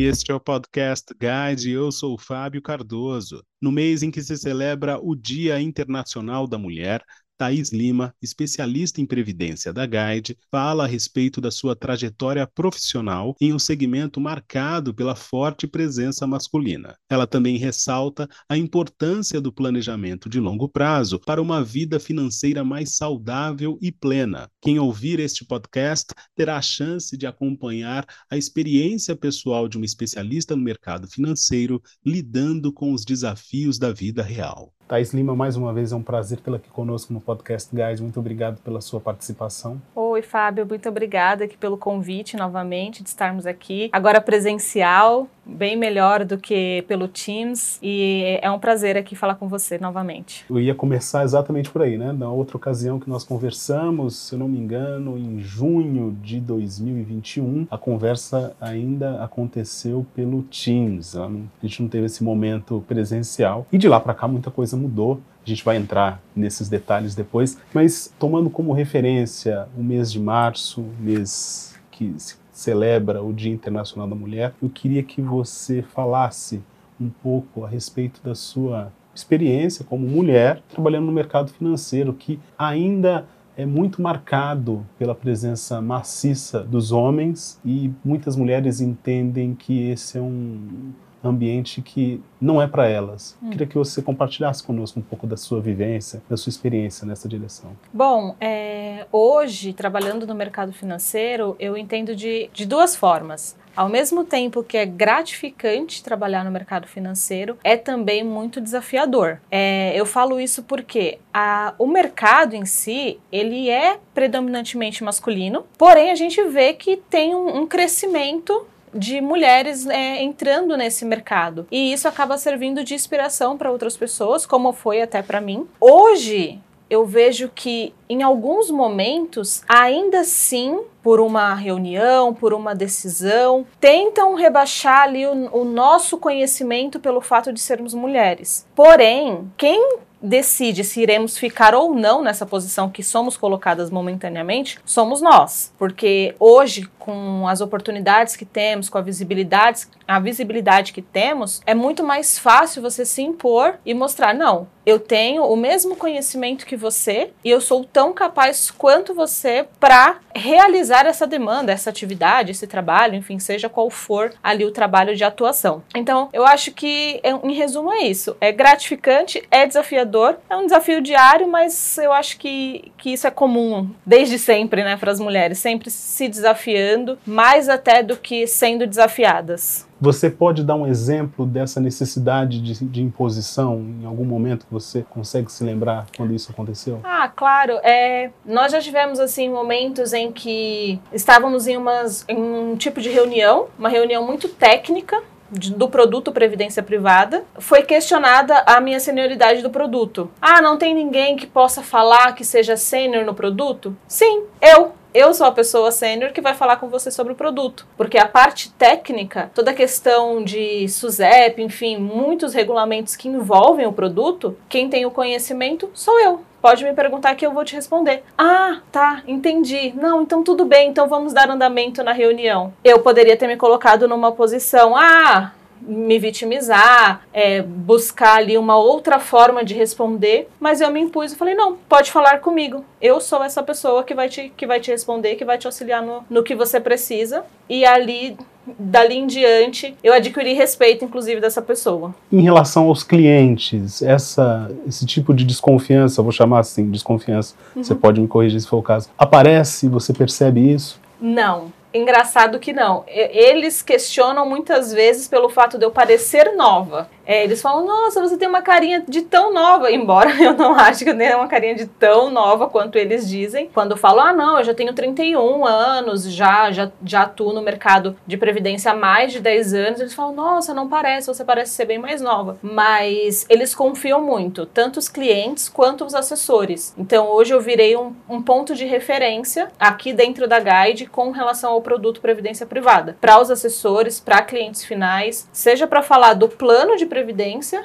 Este é o podcast Guide. Eu sou o Fábio Cardoso. No mês em que se celebra o Dia Internacional da Mulher, Thaís Lima, especialista em previdência da Guide, fala a respeito da sua trajetória profissional em um segmento marcado pela forte presença masculina. Ela também ressalta a importância do planejamento de longo prazo para uma vida financeira mais saudável e plena. Quem ouvir este podcast terá a chance de acompanhar a experiência pessoal de uma especialista no mercado financeiro lidando com os desafios da vida real. Thais Lima, mais uma vez é um prazer tê-la aqui conosco no Podcast Guide. Muito obrigado pela sua participação. Oi, Fábio, muito obrigada aqui pelo convite novamente de estarmos aqui. Agora presencial, bem melhor do que pelo Teams e é um prazer aqui falar com você novamente. Eu ia começar exatamente por aí, né? Na outra ocasião que nós conversamos, se eu não me engano, em junho de 2021, a conversa ainda aconteceu pelo Teams. A gente não teve esse momento presencial e de lá para cá muita coisa mudou. A gente vai entrar nesses detalhes depois, mas tomando como referência o mês de março, mês que se celebra o Dia Internacional da Mulher, eu queria que você falasse um pouco a respeito da sua experiência como mulher trabalhando no mercado financeiro, que ainda é muito marcado pela presença maciça dos homens e muitas mulheres entendem que esse é um ambiente que não é para elas. Hum. Queria que você compartilhasse conosco um pouco da sua vivência, da sua experiência nessa direção. Bom, é, hoje, trabalhando no mercado financeiro, eu entendo de, de duas formas. Ao mesmo tempo que é gratificante trabalhar no mercado financeiro, é também muito desafiador. É, eu falo isso porque a, o mercado em si, ele é predominantemente masculino, porém a gente vê que tem um, um crescimento de mulheres é, entrando nesse mercado. E isso acaba servindo de inspiração para outras pessoas, como foi até para mim. Hoje, eu vejo que em alguns momentos, ainda assim, por uma reunião, por uma decisão, tentam rebaixar ali o, o nosso conhecimento pelo fato de sermos mulheres. Porém, quem decide se iremos ficar ou não nessa posição que somos colocadas momentaneamente, somos nós. Porque hoje, com as oportunidades que temos, com a visibilidade, a visibilidade que temos, é muito mais fácil você se impor e mostrar: não, eu tenho o mesmo conhecimento que você e eu sou tão capaz quanto você para realizar essa demanda, essa atividade, esse trabalho, enfim, seja qual for ali o trabalho de atuação. Então, eu acho que, em resumo, é isso. É gratificante, é desafiador, é um desafio diário, mas eu acho que, que isso é comum desde sempre, né, para as mulheres, sempre se desafiando, mais até do que sendo desafiadas. Você pode dar um exemplo dessa necessidade de, de, imposição em algum momento que você consegue se lembrar quando isso aconteceu? Ah, claro. É, nós já tivemos assim momentos em que estávamos em, umas, em um tipo de reunião, uma reunião muito técnica do produto Previdência Privada, foi questionada a minha senioridade do produto. Ah, não tem ninguém que possa falar que seja sênior no produto? Sim, eu eu sou a pessoa sênior que vai falar com você sobre o produto, porque a parte técnica, toda a questão de SUSEP, enfim, muitos regulamentos que envolvem o produto, quem tem o conhecimento sou eu. Pode me perguntar que eu vou te responder. Ah, tá, entendi. Não, então tudo bem, então vamos dar andamento na reunião. Eu poderia ter me colocado numa posição, ah, me vitimizar, é, buscar ali uma outra forma de responder, mas eu me impus e falei, não, pode falar comigo. Eu sou essa pessoa que vai te, que vai te responder, que vai te auxiliar no, no que você precisa. E ali dali em diante, eu adquiri respeito, inclusive, dessa pessoa. Em relação aos clientes, essa, esse tipo de desconfiança, vou chamar assim, desconfiança, uhum. você pode me corrigir se for o caso, aparece, você percebe isso? Não. Engraçado que não. Eles questionam muitas vezes pelo fato de eu parecer nova. É, eles falam, nossa, você tem uma carinha de tão nova, embora eu não ache que eu tenha uma carinha de tão nova quanto eles dizem. Quando eu falo, ah, não, eu já tenho 31 anos, já, já, já atuo no mercado de previdência há mais de 10 anos, eles falam, nossa, não parece, você parece ser bem mais nova. Mas eles confiam muito, tanto os clientes quanto os assessores. Então hoje eu virei um, um ponto de referência aqui dentro da Guide com relação ao produto Previdência Privada. Para os assessores, para clientes finais, seja para falar do plano de previdência,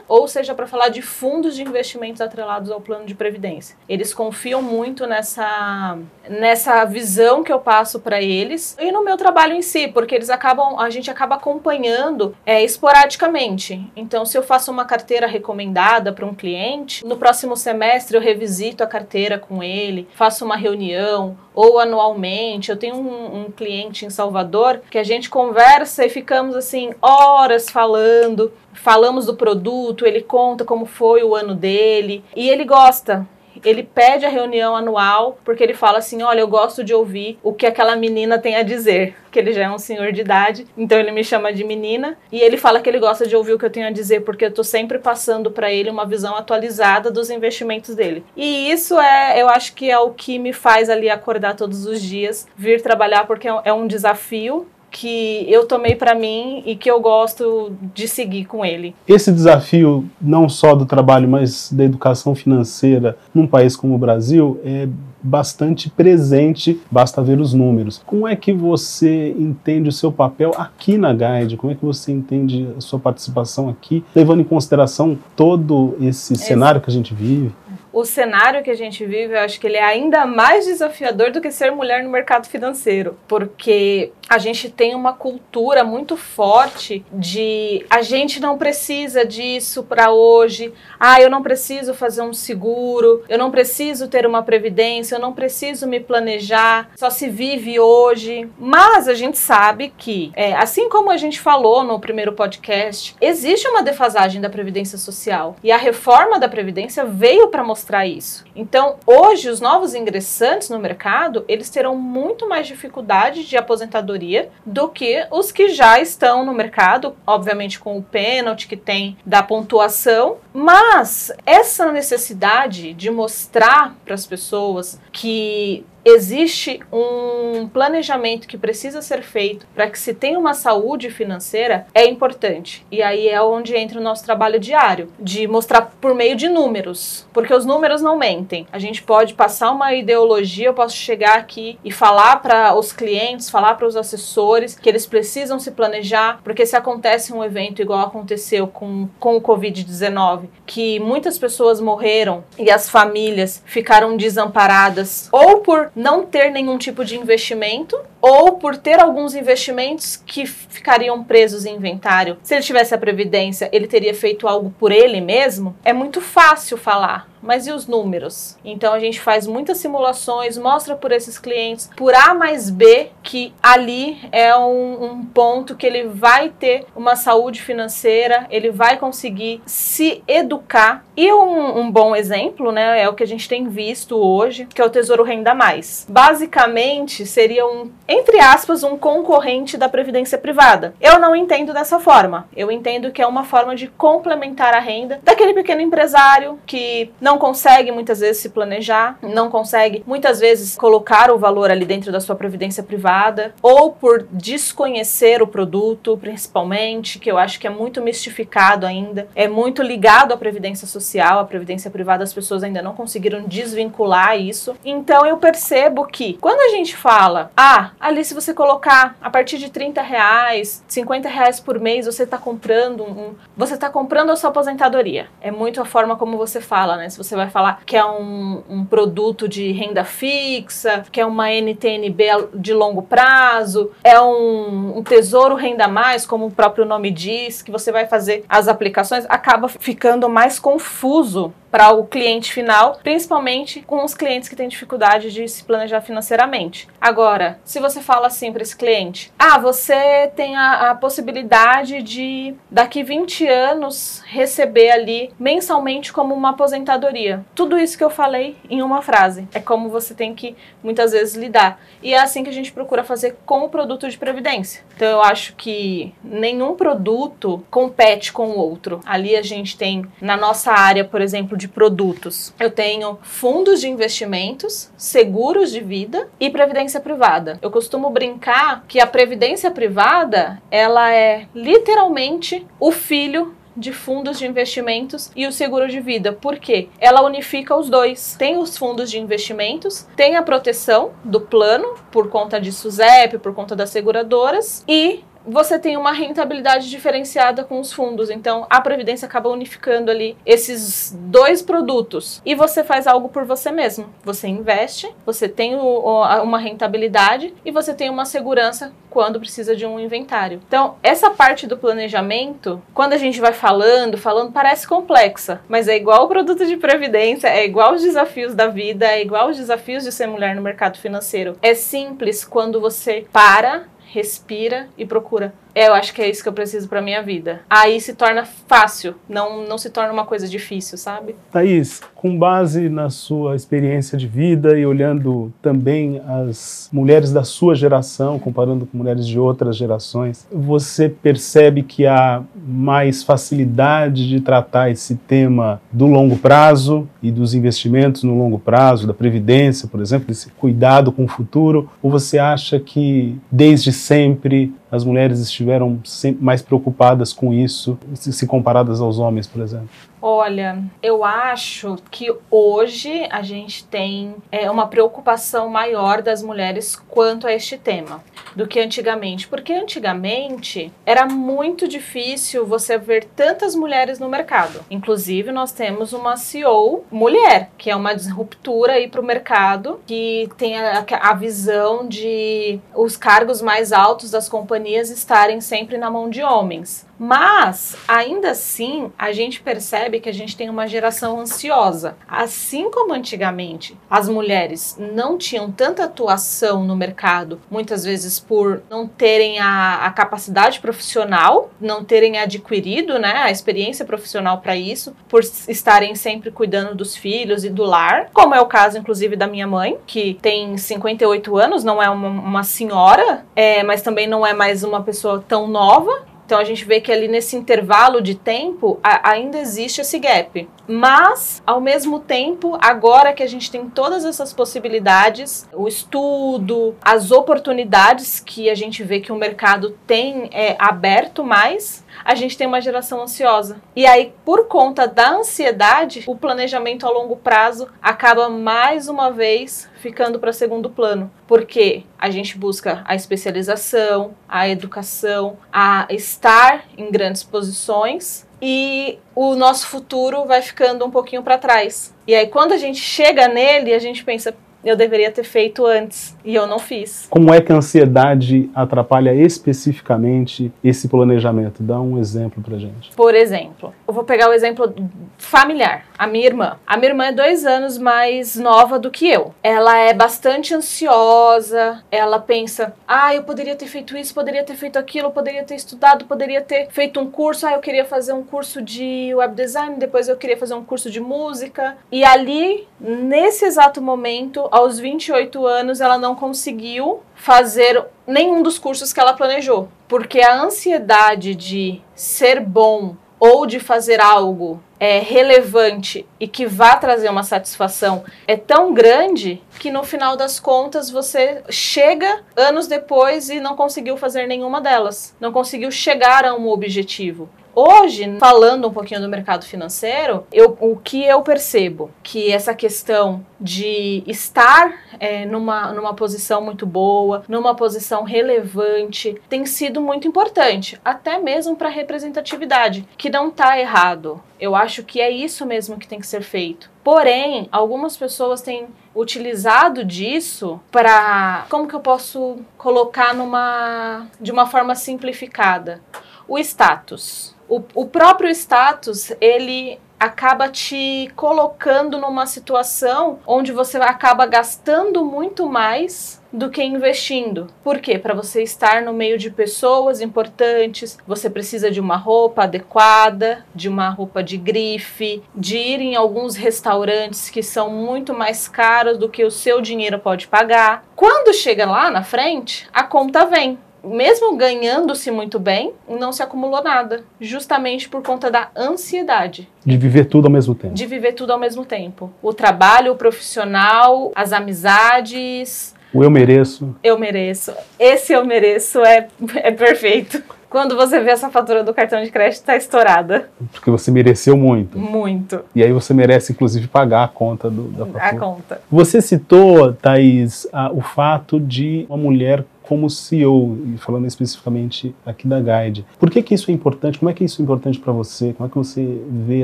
ou seja para falar de fundos de investimentos atrelados ao plano de previdência. Eles confiam muito nessa nessa visão que eu passo para eles e no meu trabalho em si, porque eles acabam a gente acaba acompanhando é, esporadicamente. Então, se eu faço uma carteira recomendada para um cliente, no próximo semestre eu revisito a carteira com ele, faço uma reunião ou anualmente. Eu tenho um, um cliente em Salvador que a gente conversa e ficamos assim horas falando. Falamos do produto, ele conta como foi o ano dele. E ele gosta ele pede a reunião anual porque ele fala assim: olha, eu gosto de ouvir o que aquela menina tem a dizer. Que ele já é um senhor de idade, então ele me chama de menina. E ele fala que ele gosta de ouvir o que eu tenho a dizer porque eu tô sempre passando para ele uma visão atualizada dos investimentos dele. E isso é, eu acho que é o que me faz ali acordar todos os dias, vir trabalhar porque é um desafio, que eu tomei para mim e que eu gosto de seguir com ele. Esse desafio, não só do trabalho, mas da educação financeira num país como o Brasil, é bastante presente, basta ver os números. Como é que você entende o seu papel aqui na Guide? Como é que você entende a sua participação aqui, levando em consideração todo esse cenário que a gente vive? O cenário que a gente vive, eu acho que ele é ainda mais desafiador do que ser mulher no mercado financeiro, porque a gente tem uma cultura muito forte de a gente não precisa disso para hoje. Ah, eu não preciso fazer um seguro, eu não preciso ter uma previdência, eu não preciso me planejar, só se vive hoje. Mas a gente sabe que, é, assim como a gente falou no primeiro podcast, existe uma defasagem da previdência social e a reforma da previdência veio para mostrar mostrar isso. Então, hoje, os novos ingressantes no mercado, eles terão muito mais dificuldade de aposentadoria do que os que já estão no mercado, obviamente com o pênalti que tem da pontuação, mas essa necessidade de mostrar para as pessoas que existe um planejamento que precisa ser feito para que se tenha uma saúde financeira é importante. E aí é onde entra o nosso trabalho diário, de mostrar por meio de números, porque os números não mentem. A gente pode passar uma ideologia, eu posso chegar aqui e falar para os clientes, falar para os assessores que eles precisam se planejar, porque se acontece um evento igual aconteceu com, com o Covid-19, que muitas pessoas morreram e as famílias ficaram desamparadas, ou por não ter nenhum tipo de investimento ou por ter alguns investimentos que ficariam presos em inventário. Se ele tivesse a previdência, ele teria feito algo por ele mesmo? É muito fácil falar, mas e os números? Então a gente faz muitas simulações, mostra por esses clientes, por A mais B, que ali é um, um ponto que ele vai ter uma saúde financeira, ele vai conseguir se educar. E um, um bom exemplo, né, é o que a gente tem visto hoje, que é o Tesouro Renda Mais. Basicamente, seria um, entre aspas, um concorrente da Previdência Privada. Eu não entendo dessa forma. Eu entendo que é uma forma de complementar a renda daquele pequeno empresário que não consegue muitas vezes se planejar, não consegue muitas vezes colocar o valor ali dentro da sua previdência privada, ou por desconhecer o produto, principalmente, que eu acho que é muito mistificado ainda, é muito ligado à previdência social, à previdência privada, as pessoas ainda não conseguiram desvincular isso. Então eu percebo que quando a gente fala, ah, ali se você colocar a partir de 30 reais, 50 reais por mês, você está comprando um, você está comprando a sua aposentadoria. É muito a forma como você fala, né? Se você vai falar que é um, um produto de renda fixa, que é uma NTNB de longo prazo, é um, um tesouro renda mais, como o próprio nome diz, que você vai fazer as aplicações, acaba ficando mais confuso para o cliente final, principalmente com os clientes que têm dificuldade de se planejar financeiramente. Agora, se você fala assim para esse cliente: ah, você tem a, a, possibilidade de daqui 20 anos receber ali mensalmente como uma aposentadoria. Tudo isso que eu falei em uma frase. É como você tem que muitas vezes lidar. E é assim que a gente procura fazer com o produto de previdência. Então eu acho que nenhum produto compete com o outro. Ali a gente tem na nossa área, por exemplo, de produtos. Eu tenho fundos de investimentos, seguros de vida e previdência privada. Eu costumo brincar que a previdência privada, ela é literalmente o filho de fundos de investimentos e o seguro de vida. Por quê? Ela unifica os dois. Tem os fundos de investimentos, tem a proteção do plano por conta de SUSEP, por conta das seguradoras e você tem uma rentabilidade diferenciada com os fundos. Então, a Previdência acaba unificando ali esses dois produtos e você faz algo por você mesmo. Você investe, você tem o, uma rentabilidade e você tem uma segurança quando precisa de um inventário. Então, essa parte do planejamento, quando a gente vai falando, falando, parece complexa, mas é igual o produto de previdência, é igual os desafios da vida, é igual os desafios de ser mulher no mercado financeiro. É simples quando você para, respira e procura eu acho que é isso que eu preciso para minha vida. Aí se torna fácil, não, não se torna uma coisa difícil, sabe? Thaís, com base na sua experiência de vida e olhando também as mulheres da sua geração, comparando com mulheres de outras gerações, você percebe que há mais facilidade de tratar esse tema do longo prazo e dos investimentos no longo prazo, da previdência, por exemplo, desse cuidado com o futuro? Ou você acha que desde sempre as mulheres estiveram mais preocupadas com isso, se comparadas aos homens, por exemplo? Olha, eu acho que hoje a gente tem é, uma preocupação maior das mulheres quanto a este tema do que antigamente. Porque antigamente era muito difícil você ver tantas mulheres no mercado. Inclusive, nós temos uma CEO mulher, que é uma disruptura aí para o mercado, que tem a, a visão de os cargos mais altos das companhias estarem sempre na mão de homens. Mas, ainda assim, a gente percebe que a gente tem uma geração ansiosa. Assim como antigamente as mulheres não tinham tanta atuação no mercado, muitas vezes por não terem a, a capacidade profissional, não terem adquirido né, a experiência profissional para isso, por estarem sempre cuidando dos filhos e do lar, como é o caso, inclusive, da minha mãe, que tem 58 anos, não é uma, uma senhora, é, mas também não é mais uma pessoa tão nova então a gente vê que ali nesse intervalo de tempo a, ainda existe esse gap. Mas, ao mesmo tempo, agora que a gente tem todas essas possibilidades, o estudo, as oportunidades que a gente vê que o mercado tem é, aberto mais, a gente tem uma geração ansiosa. E aí, por conta da ansiedade, o planejamento a longo prazo acaba mais uma vez ficando para segundo plano, porque a gente busca a especialização, a educação, a estar em grandes posições e o nosso futuro vai ficando um pouquinho para trás. E aí quando a gente chega nele, a gente pensa, eu deveria ter feito antes e eu não fiz. Como é que a ansiedade atrapalha especificamente esse planejamento? Dá um exemplo pra gente. Por exemplo, eu vou pegar o exemplo familiar. A minha irmã. A minha irmã é dois anos mais nova do que eu. Ela é bastante ansiosa, ela pensa, ah, eu poderia ter feito isso, poderia ter feito aquilo, poderia ter estudado, poderia ter feito um curso, ah, eu queria fazer um curso de web design, depois eu queria fazer um curso de música. E ali, nesse exato momento, aos 28 anos, ela não conseguiu fazer nenhum dos cursos que ela planejou, porque a ansiedade de ser bom ou de fazer algo é, relevante e que vá trazer uma satisfação é tão grande que no final das contas você chega anos depois e não conseguiu fazer nenhuma delas, não conseguiu chegar a um objetivo. Hoje, falando um pouquinho do mercado financeiro, eu, o que eu percebo que essa questão de estar é, numa, numa posição muito boa, numa posição relevante, tem sido muito importante, até mesmo para representatividade, que não está errado. Eu acho que é isso mesmo que tem que ser feito. Porém, algumas pessoas têm utilizado disso para, como que eu posso colocar numa de uma forma simplificada? O status o, o próprio status, ele acaba te colocando numa situação onde você acaba gastando muito mais do que investindo. Por quê? Para você estar no meio de pessoas importantes, você precisa de uma roupa adequada, de uma roupa de grife, de ir em alguns restaurantes que são muito mais caros do que o seu dinheiro pode pagar. Quando chega lá na frente, a conta vem mesmo ganhando-se muito bem, não se acumulou nada, justamente por conta da ansiedade. De viver tudo ao mesmo tempo. De viver tudo ao mesmo tempo. O trabalho, o profissional, as amizades. O eu mereço. Eu mereço. Esse eu mereço é, é perfeito. quando você vê essa fatura do cartão de crédito está estourada. Porque você mereceu muito. Muito. E aí você merece, inclusive, pagar a conta do, da fatura. A conta. Você citou, Thaís, a, o fato de uma mulher como CEO, e falando especificamente aqui da Guide. Por que, que isso é importante? Como é que isso é importante para você? Como é que você vê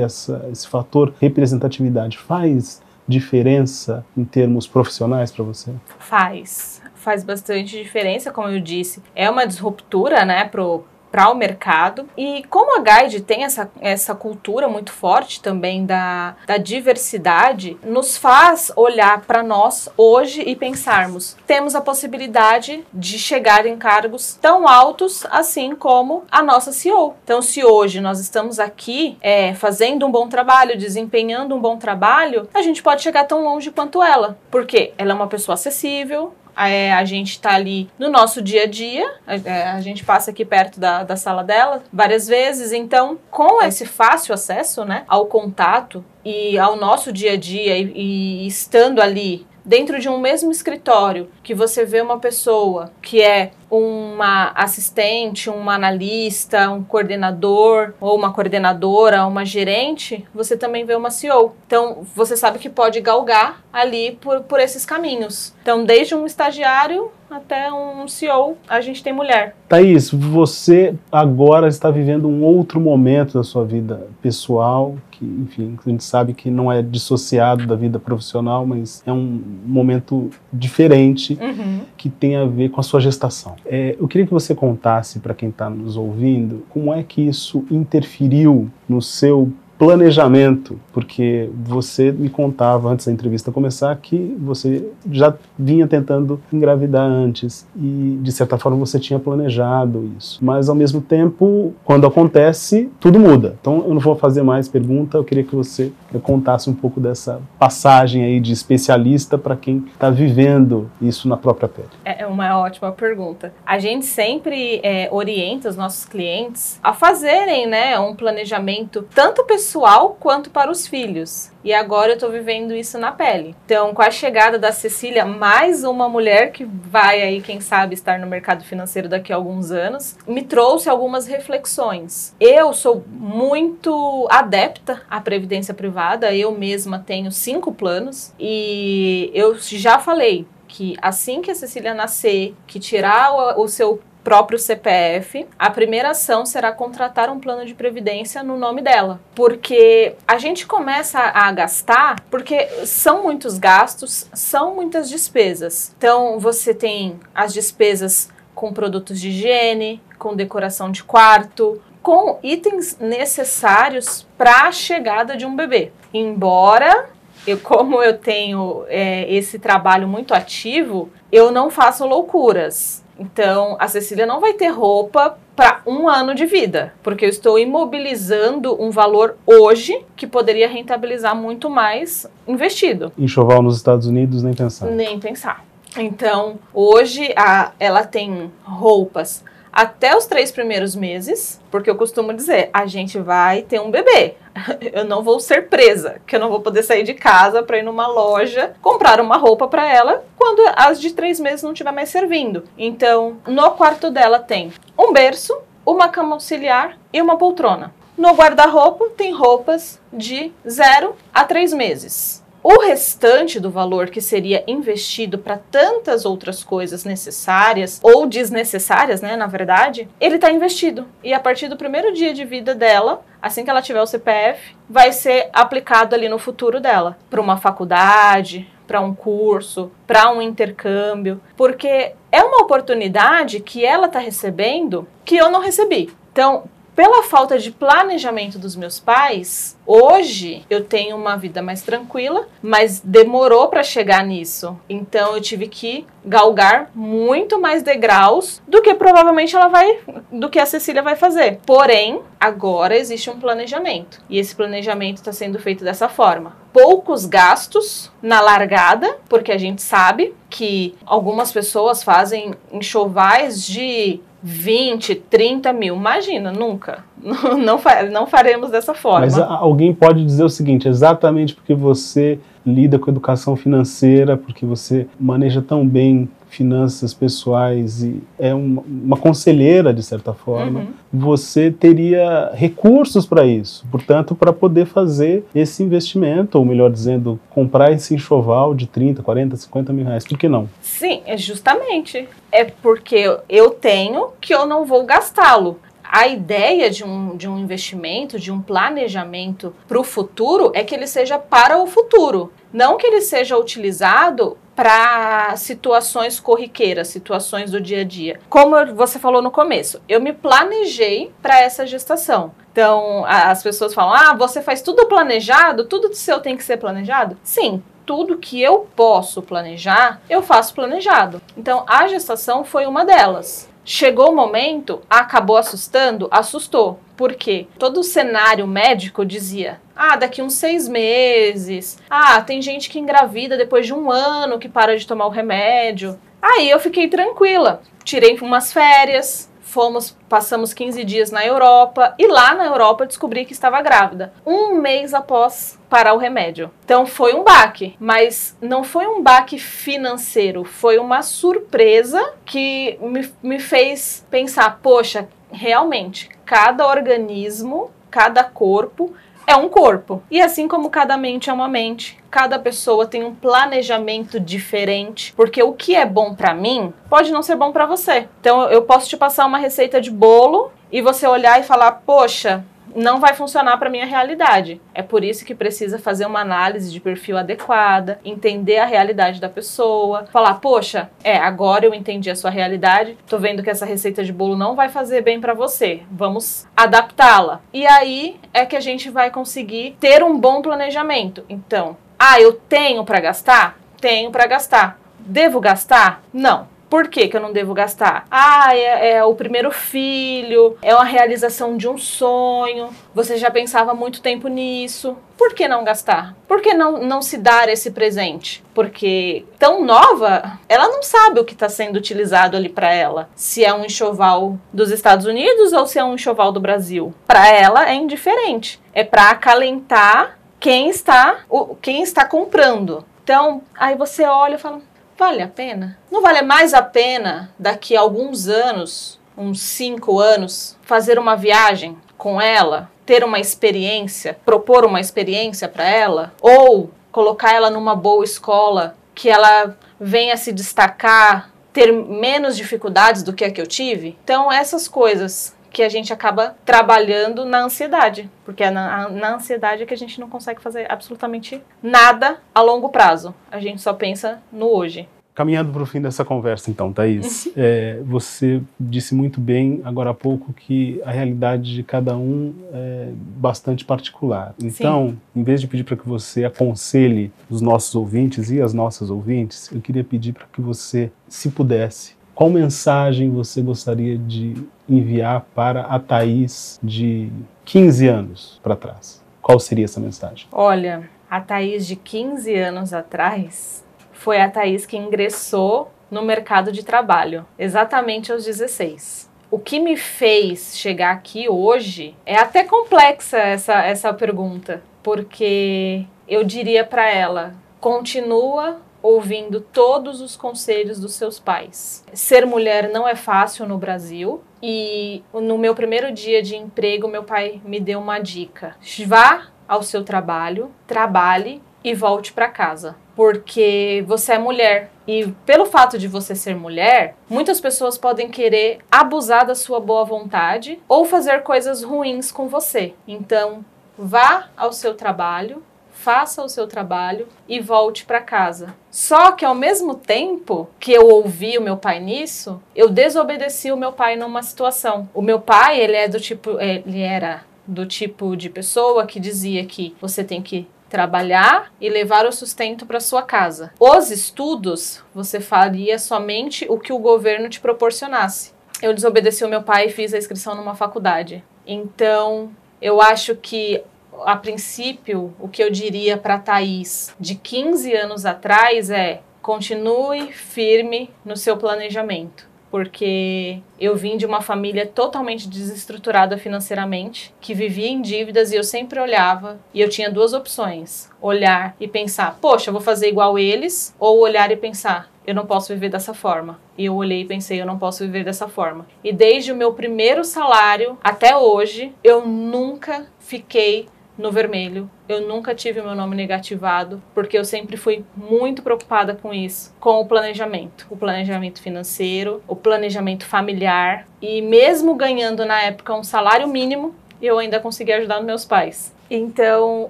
essa, esse fator representatividade? Faz diferença em termos profissionais para você? Faz. Faz bastante diferença, como eu disse. É uma disruptura, né, pro para o mercado. E como a Guide tem essa, essa cultura muito forte também da, da diversidade, nos faz olhar para nós hoje e pensarmos: temos a possibilidade de chegar em cargos tão altos assim como a nossa CEO. Então, se hoje nós estamos aqui é, fazendo um bom trabalho, desempenhando um bom trabalho, a gente pode chegar tão longe quanto ela. Porque ela é uma pessoa acessível, é, a gente está ali no nosso dia a dia, a, é, a, gente passa aqui perto da, da sala dela várias vezes, então com esse fácil acesso né, ao contato e ao nosso dia a dia e, e estando ali dentro de um mesmo escritório que você vê uma pessoa que é uma assistente, uma analista, um coordenador ou uma coordenadora, uma gerente, você também vê uma CEO. Então, você sabe que pode galgar ali por, por esses caminhos. Então, desde um estagiário até um CEO, a gente tem mulher. Thaís, você agora está vivendo um outro momento da sua vida pessoal, que, enfim, a gente sabe que não é dissociado da vida profissional, mas é um momento diferente uhum. que tem a ver com a sua gestação. É, eu queria que você contasse para quem está nos ouvindo como é que isso interferiu no seu planejamento, porque você me contava antes da entrevista começar que você já vinha tentando engravidar antes e de certa forma você tinha planejado isso. Mas ao mesmo tempo, quando acontece, tudo muda. Então eu não vou fazer mais pergunta, eu queria que você contasse um pouco dessa passagem aí de especialista para quem está vivendo isso na própria pele. É uma ótima pergunta. A gente sempre é, orienta os nossos clientes a fazerem, né, um planejamento tanto pessoal pessoal quanto para os filhos. E agora eu estou vivendo isso na pele. Então, com a chegada da Cecília, mais uma mulher que vai aí, quem sabe, estar no mercado financeiro daqui a alguns anos, me trouxe algumas reflexões. Eu sou muito adepta à previdência privada, eu mesma tenho cinco planos e eu já falei que assim que a Cecília nascer, que tirar o, o seu próprio CPF, a primeira ação será contratar um plano de previdência no nome dela. Porque a gente começa a gastar, porque são muitos gastos, são muitas despesas. Então, você tem as despesas com produtos de higiene, com decoração de quarto, com itens necessários para a chegada de um bebê. Embora eu, como eu tenho é, esse trabalho muito ativo, eu não faço loucuras. Então, a Cecília não vai ter roupa para um ano de vida, porque eu estou imobilizando um valor hoje que poderia rentabilizar muito mais investido. Enxoval nos Estados Unidos, nem pensar. Nem pensar. Então, hoje a, ela tem roupas até os três primeiros meses, porque eu costumo dizer, a gente vai ter um bebê. Eu não vou ser presa, que eu não vou poder sair de casa para ir numa loja comprar uma roupa para ela quando as de três meses não estiver mais servindo. Então, no quarto dela tem um berço, uma cama auxiliar e uma poltrona. No guarda-roupa tem roupas de zero a três meses. O restante do valor que seria investido para tantas outras coisas necessárias ou desnecessárias, né, na verdade, ele está investido. E a partir do primeiro dia de vida dela, assim que ela tiver o CPF, vai ser aplicado ali no futuro dela, para uma faculdade, para um curso, para um intercâmbio, porque é uma oportunidade que ela está recebendo que eu não recebi. Então, pela falta de planejamento dos meus pais, hoje eu tenho uma vida mais tranquila, mas demorou para chegar nisso. Então eu tive que galgar muito mais degraus do que provavelmente ela vai, do que a Cecília vai fazer. Porém, agora existe um planejamento e esse planejamento está sendo feito dessa forma. Poucos gastos na largada, porque a gente sabe que algumas pessoas fazem enxovais de 20, 30 mil. Imagina, nunca. Não, não faremos dessa forma. Mas alguém pode dizer o seguinte: exatamente porque você lida com educação financeira, porque você maneja tão bem finanças pessoais e é uma, uma conselheira, de certa forma, uhum. você teria recursos para isso. Portanto, para poder fazer esse investimento, ou melhor dizendo, comprar esse enxoval de 30, 40, 50 mil reais. Por que não? Sim, é justamente. É porque eu tenho que eu não vou gastá-lo a ideia de um, de um investimento, de um planejamento para o futuro é que ele seja para o futuro, não que ele seja utilizado para situações corriqueiras, situações do dia a dia. Como você falou no começo, eu me planejei para essa gestação. Então, as pessoas falam: ah, você faz tudo planejado, tudo seu tem que ser planejado? Sim, tudo que eu posso planejar, eu faço planejado. Então, a gestação foi uma delas. Chegou o momento, acabou assustando? Assustou. Por quê? Todo o cenário médico dizia: ah, daqui uns seis meses. Ah, tem gente que engravida depois de um ano que para de tomar o remédio. Aí eu fiquei tranquila. Tirei umas férias, fomos, passamos 15 dias na Europa e lá na Europa descobri que estava grávida, um mês após parar o remédio. Então foi um baque, mas não foi um baque financeiro, foi uma surpresa que me, me fez pensar: poxa, realmente, cada organismo, cada corpo é um corpo. E assim como cada mente é uma mente, cada pessoa tem um planejamento diferente, porque o que é bom para mim pode não ser bom para você. Então eu posso te passar uma receita de bolo e você olhar e falar: "Poxa, não vai funcionar para minha realidade. É por isso que precisa fazer uma análise de perfil adequada, entender a realidade da pessoa, falar, poxa, é, agora eu entendi a sua realidade, tô vendo que essa receita de bolo não vai fazer bem para você. Vamos adaptá-la. E aí é que a gente vai conseguir ter um bom planejamento. Então, ah, eu tenho para gastar? Tenho para gastar. Devo gastar? Não. Por que, que eu não devo gastar? Ah, é, é, o primeiro filho, é uma realização de um sonho, você já pensava muito tempo nisso. Por que não gastar? Por que não, não se dar esse presente? Porque tão nova, ela não sabe o que está sendo utilizado ali para ela. Se é um enxoval dos Estados Unidos ou se é um enxoval do Brasil. Para ela é indiferente. É para acalentar quem está, quem está comprando. Então, aí você olha e fala: Vale a pena? Não vale mais a pena daqui a alguns anos, uns cinco anos, fazer uma viagem com ela, ter uma experiência, propor uma experiência para ela, ou colocar ela numa boa escola que ela venha se destacar, ter menos dificuldades do que a que eu tive? Então, essas coisas que a gente acaba trabalhando na ansiedade, porque é na, na ansiedade é que a gente não consegue fazer absolutamente nada a longo prazo. A gente só pensa no hoje. Caminhando para o fim dessa conversa, então, Thaís, é, você disse muito bem agora há pouco que a realidade de cada um é bastante particular. Então, Sim. em vez de pedir para que você aconselhe os nossos ouvintes e as nossas ouvintes, eu queria pedir para que você, se pudesse, qual mensagem você gostaria de enviar para a Thaís de 15 anos para trás? Qual seria essa mensagem? Olha, a Thaís de 15 anos atrás foi a Thaís que ingressou no mercado de trabalho, exatamente aos 16. O que me fez chegar aqui hoje é até complexa essa, essa pergunta, porque eu diria para ela: continua ouvindo todos os conselhos dos seus pais. Ser mulher não é fácil no Brasil e no meu primeiro dia de emprego, meu pai me deu uma dica: vá ao seu trabalho, trabalhe e volte para casa. Porque você é mulher. E pelo fato de você ser mulher, muitas pessoas podem querer abusar da sua boa vontade ou fazer coisas ruins com você. Então, vá ao seu trabalho, faça o seu trabalho e volte para casa. Só que ao mesmo tempo que eu ouvi o meu pai nisso, eu desobedeci o meu pai numa situação. O meu pai, ele é do tipo, ele era do tipo de pessoa que dizia que você tem que trabalhar e levar o sustento para sua casa. Os estudos, você faria somente o que o governo te proporcionasse. Eu desobedeci o meu pai e fiz a inscrição numa faculdade. Então, eu acho que a princípio, o que eu diria para Thaís de 15 anos atrás é: continue firme no seu planejamento. Porque eu vim de uma família totalmente desestruturada financeiramente, que vivia em dívidas e eu sempre olhava e eu tinha duas opções: olhar e pensar, poxa, vou fazer igual eles, ou olhar e pensar, eu não posso viver dessa forma. E eu olhei e pensei, eu não posso viver dessa forma. E desde o meu primeiro salário até hoje, eu nunca fiquei no vermelho. Eu nunca tive meu nome negativado, porque eu sempre fui muito preocupada com isso, com o planejamento, o planejamento financeiro, o planejamento familiar e mesmo ganhando na época um salário mínimo, eu ainda consegui ajudar meus pais. Então,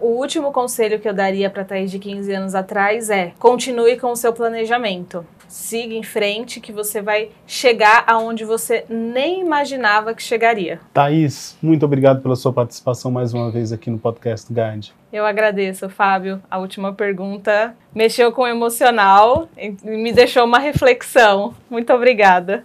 o último conselho que eu daria para Thaís de 15 anos atrás é: continue com o seu planejamento. Siga em frente que você vai chegar aonde você nem imaginava que chegaria. Thaís, muito obrigado pela sua participação mais uma vez aqui no Podcast Guide. Eu agradeço, Fábio. A última pergunta mexeu com o emocional e me deixou uma reflexão. Muito obrigada.